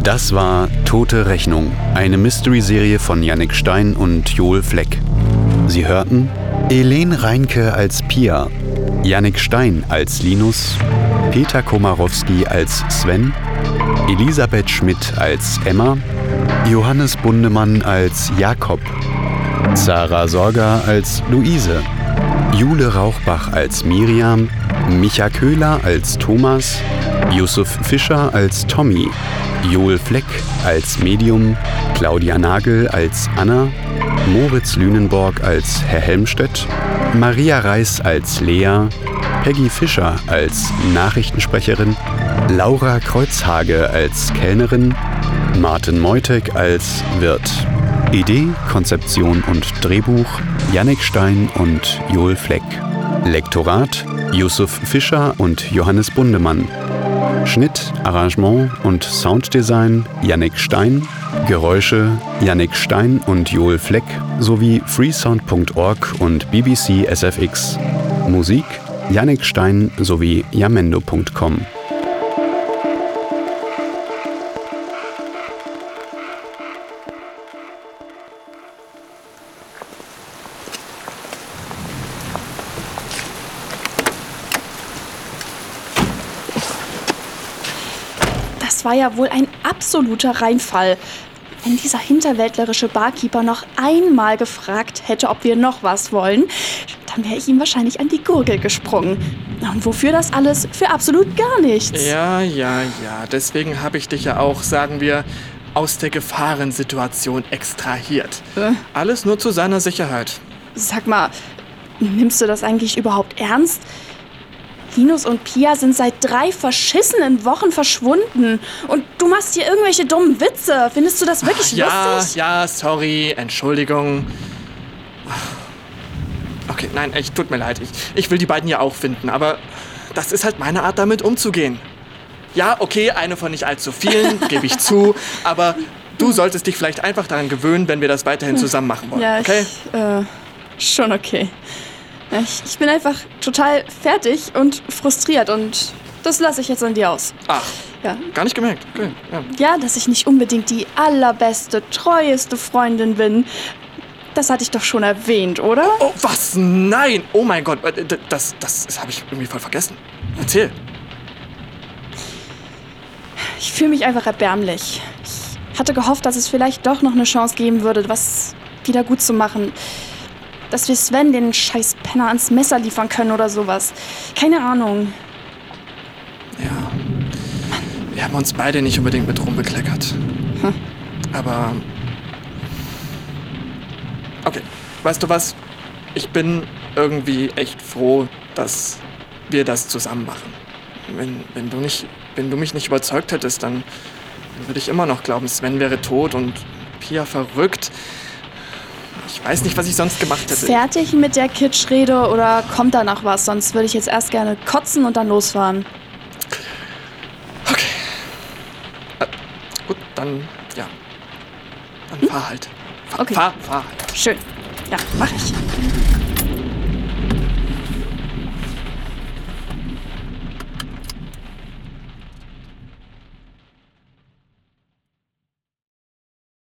Das war Tote Rechnung, eine Mystery-Serie von Yannick Stein und Joel Fleck. Sie hörten Elen Reinke als Pia, Yannick Stein als Linus, Peter Komarowski als Sven, Elisabeth Schmidt als Emma, Johannes Bundemann als Jakob, Sarah Sorger als Luise, Jule Rauchbach als Miriam, Micha Köhler als Thomas, Yusuf Fischer als Tommy, Joel Fleck als Medium, Claudia Nagel als Anna, Moritz Lünenborg als Herr Helmstedt, Maria Reis als Lea, Peggy Fischer als Nachrichtensprecherin, Laura Kreuzhage als Kellnerin, Martin Meutek als Wirt. Idee, Konzeption und Drehbuch Yannick Stein und Joel Fleck. Lektorat Yusuf Fischer und Johannes Bundemann. Schnitt, Arrangement und Sounddesign Yannick Stein. Geräusche Yannick Stein und Joel Fleck sowie freesound.org und BBC SFX. Musik Yannick Stein sowie jamendo.com. ja wohl ein absoluter Reinfall. Wenn dieser hinterwäldlerische Barkeeper noch einmal gefragt hätte, ob wir noch was wollen, dann wäre ich ihm wahrscheinlich an die Gurgel gesprungen. Und wofür das alles? Für absolut gar nichts. Ja, ja, ja. Deswegen habe ich dich ja auch, sagen wir, aus der Gefahrensituation extrahiert. Äh? Alles nur zu seiner Sicherheit. Sag mal, nimmst du das eigentlich überhaupt ernst? Linus und Pia sind seit drei verschissenen Wochen verschwunden. Und du machst hier irgendwelche dummen Witze. Findest du das wirklich Ja, lustig? ja, sorry, Entschuldigung. Okay, nein, echt, tut mir leid. Ich, ich will die beiden ja auch finden, aber das ist halt meine Art, damit umzugehen. Ja, okay, eine von nicht allzu vielen, gebe ich zu, aber du solltest dich vielleicht einfach daran gewöhnen, wenn wir das weiterhin zusammen machen wollen, Ja, okay? ich, äh, schon okay. Ja, Ich, ich bin einfach total fertig und frustriert und das lasse ich jetzt an dir aus. Ach, Ja. gar nicht gemerkt. Okay, ja. ja, dass ich nicht unbedingt die allerbeste, treueste Freundin bin, das hatte ich doch schon erwähnt, oder? Oh, was? Nein! Oh mein Gott, äh, das, das, das habe ich irgendwie voll vergessen. Erzähl. Ich fühle mich einfach erbärmlich. Ich hatte gehofft, dass es vielleicht doch noch eine Chance geben würde, was wieder gut zu machen. Dass wir Sven den scheiß Penner ans Messer liefern können oder sowas. Keine Ahnung. Ja. Wir haben uns beide nicht unbedingt mit rumbekleckert. Aber. Okay, weißt du was? Ich bin irgendwie echt froh, dass wir das zusammen machen. Wenn, wenn, du, nicht, wenn du mich nicht überzeugt hättest, dann würde ich immer noch glauben, Sven wäre tot und Pia verrückt. Ich weiß nicht, was ich sonst gemacht hätte. Fertig mit der Kitschrede oder kommt da noch was? Sonst würde ich jetzt erst gerne kotzen und dann losfahren. Gut, dann, ja. Dann fahr halt. Fahr, Okay. fahr, fahr halt. Schön. Ja, mach ich.